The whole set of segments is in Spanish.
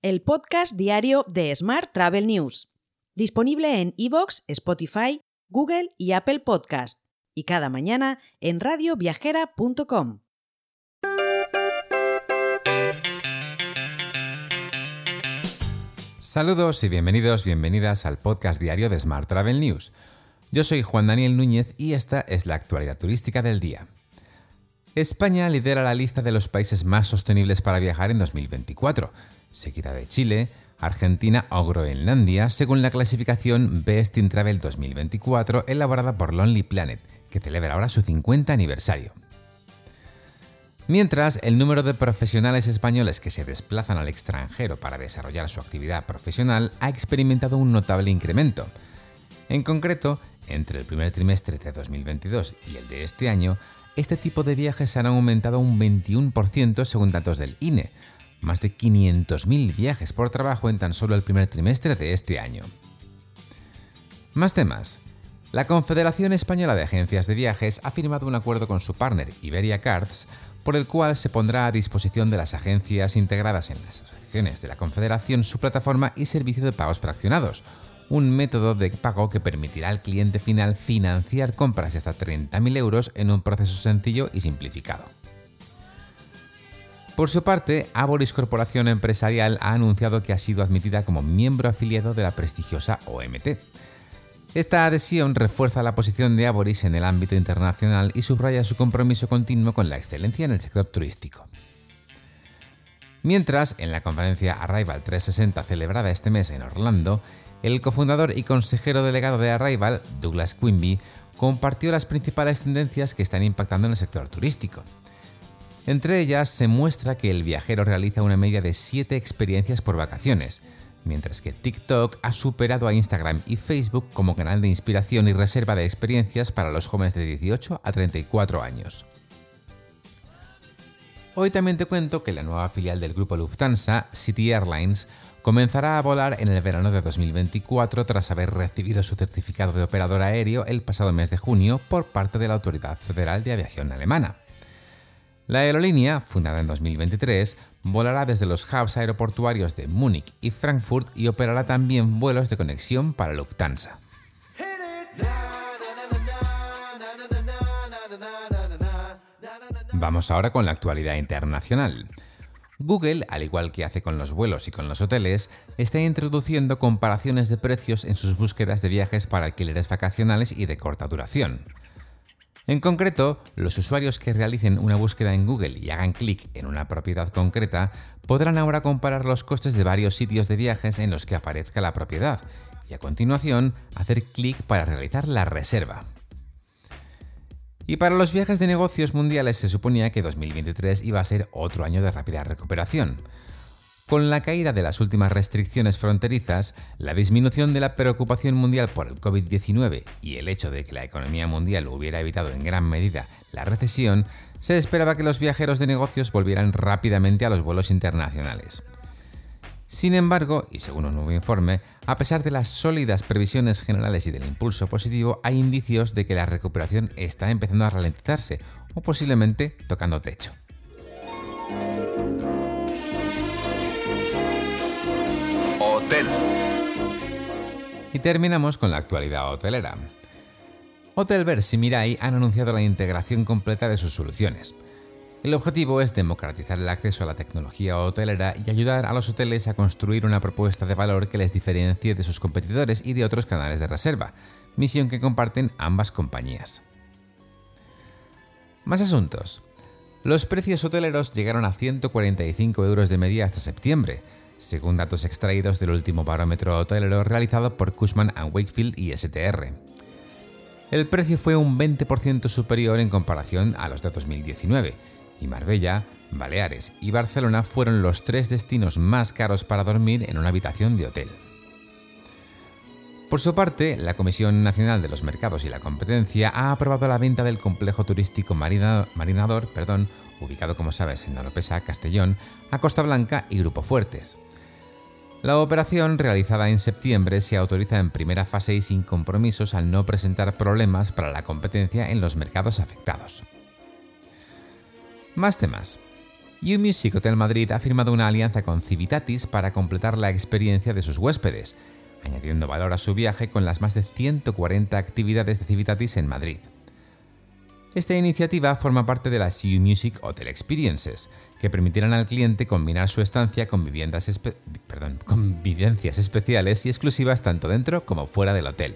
el podcast diario de Smart Travel News, disponible en iVoox, Spotify, Google y Apple Podcast, y cada mañana en radioviajera.com. Saludos y bienvenidos, bienvenidas al podcast diario de Smart Travel News. Yo soy Juan Daniel Núñez y esta es la actualidad turística del día. España lidera la lista de los países más sostenibles para viajar en 2024, seguida de Chile, Argentina o Groenlandia, según la clasificación Best in Travel 2024 elaborada por Lonely Planet, que celebra ahora su 50 aniversario. Mientras, el número de profesionales españoles que se desplazan al extranjero para desarrollar su actividad profesional ha experimentado un notable incremento. En concreto, entre el primer trimestre de 2022 y el de este año, este tipo de viajes han aumentado un 21% según datos del INE, más de 500.000 viajes por trabajo en tan solo el primer trimestre de este año. Más temas. La Confederación Española de Agencias de Viajes ha firmado un acuerdo con su partner Iberia Cards por el cual se pondrá a disposición de las agencias integradas en las asociaciones de la Confederación su plataforma y servicio de pagos fraccionados, un método de pago que permitirá al cliente final financiar compras de hasta 30.000 euros en un proceso sencillo y simplificado. Por su parte, Aboris Corporación Empresarial ha anunciado que ha sido admitida como miembro afiliado de la prestigiosa OMT. Esta adhesión refuerza la posición de Aboris en el ámbito internacional y subraya su compromiso continuo con la excelencia en el sector turístico. Mientras, en la conferencia Arrival 360 celebrada este mes en Orlando, el cofundador y consejero delegado de Arrival, Douglas Quimby, compartió las principales tendencias que están impactando en el sector turístico. Entre ellas se muestra que el viajero realiza una media de 7 experiencias por vacaciones, mientras que TikTok ha superado a Instagram y Facebook como canal de inspiración y reserva de experiencias para los jóvenes de 18 a 34 años. Hoy también te cuento que la nueva filial del grupo Lufthansa, City Airlines, comenzará a volar en el verano de 2024 tras haber recibido su certificado de operador aéreo el pasado mes de junio por parte de la Autoridad Federal de Aviación Alemana. La aerolínea, fundada en 2023, volará desde los hubs aeroportuarios de Múnich y Frankfurt y operará también vuelos de conexión para Lufthansa. Vamos ahora con la actualidad internacional. Google, al igual que hace con los vuelos y con los hoteles, está introduciendo comparaciones de precios en sus búsquedas de viajes para alquileres vacacionales y de corta duración. En concreto, los usuarios que realicen una búsqueda en Google y hagan clic en una propiedad concreta podrán ahora comparar los costes de varios sitios de viajes en los que aparezca la propiedad y a continuación hacer clic para realizar la reserva. Y para los viajes de negocios mundiales se suponía que 2023 iba a ser otro año de rápida recuperación. Con la caída de las últimas restricciones fronterizas, la disminución de la preocupación mundial por el COVID-19 y el hecho de que la economía mundial hubiera evitado en gran medida la recesión, se esperaba que los viajeros de negocios volvieran rápidamente a los vuelos internacionales. Sin embargo, y según un nuevo informe, a pesar de las sólidas previsiones generales y del impulso positivo, hay indicios de que la recuperación está empezando a ralentizarse o posiblemente tocando techo. Y terminamos con la actualidad hotelera. Hotelverse y Mirai han anunciado la integración completa de sus soluciones. El objetivo es democratizar el acceso a la tecnología hotelera y ayudar a los hoteles a construir una propuesta de valor que les diferencie de sus competidores y de otros canales de reserva, misión que comparten ambas compañías. Más asuntos. Los precios hoteleros llegaron a 145 euros de media hasta septiembre, según datos extraídos del último barómetro hotelero realizado por Cushman Wakefield y STR. El precio fue un 20% superior en comparación a los de 2019, y Marbella, Baleares y Barcelona fueron los tres destinos más caros para dormir en una habitación de hotel. Por su parte, la Comisión Nacional de los Mercados y la Competencia ha aprobado la venta del complejo turístico Marinador, perdón, ubicado como sabes en Oropesa, Castellón, a Costa Blanca y Grupo Fuertes. La operación, realizada en septiembre, se autoriza en primera fase y sin compromisos al no presentar problemas para la competencia en los mercados afectados. Más temas. U-Music Hotel Madrid ha firmado una alianza con Civitatis para completar la experiencia de sus huéspedes, añadiendo valor a su viaje con las más de 140 actividades de Civitatis en Madrid. Esta iniciativa forma parte de las U-Music Hotel Experiences, que permitirán al cliente combinar su estancia con, viviendas con vivencias especiales y exclusivas tanto dentro como fuera del hotel.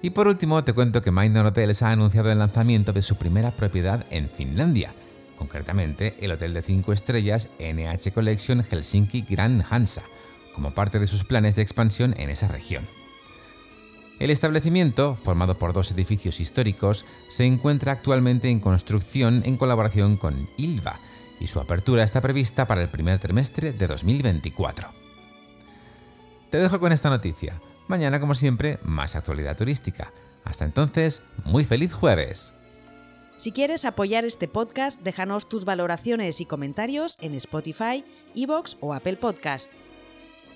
Y por último, te cuento que Mindon Hotels ha anunciado el lanzamiento de su primera propiedad en Finlandia, concretamente el hotel de 5 estrellas NH Collection Helsinki Grand Hansa, como parte de sus planes de expansión en esa región. El establecimiento, formado por dos edificios históricos, se encuentra actualmente en construcción en colaboración con ILVA y su apertura está prevista para el primer trimestre de 2024. Te dejo con esta noticia. Mañana, como siempre, más actualidad turística. Hasta entonces, muy feliz jueves. Si quieres apoyar este podcast, déjanos tus valoraciones y comentarios en Spotify, Evox o Apple Podcast.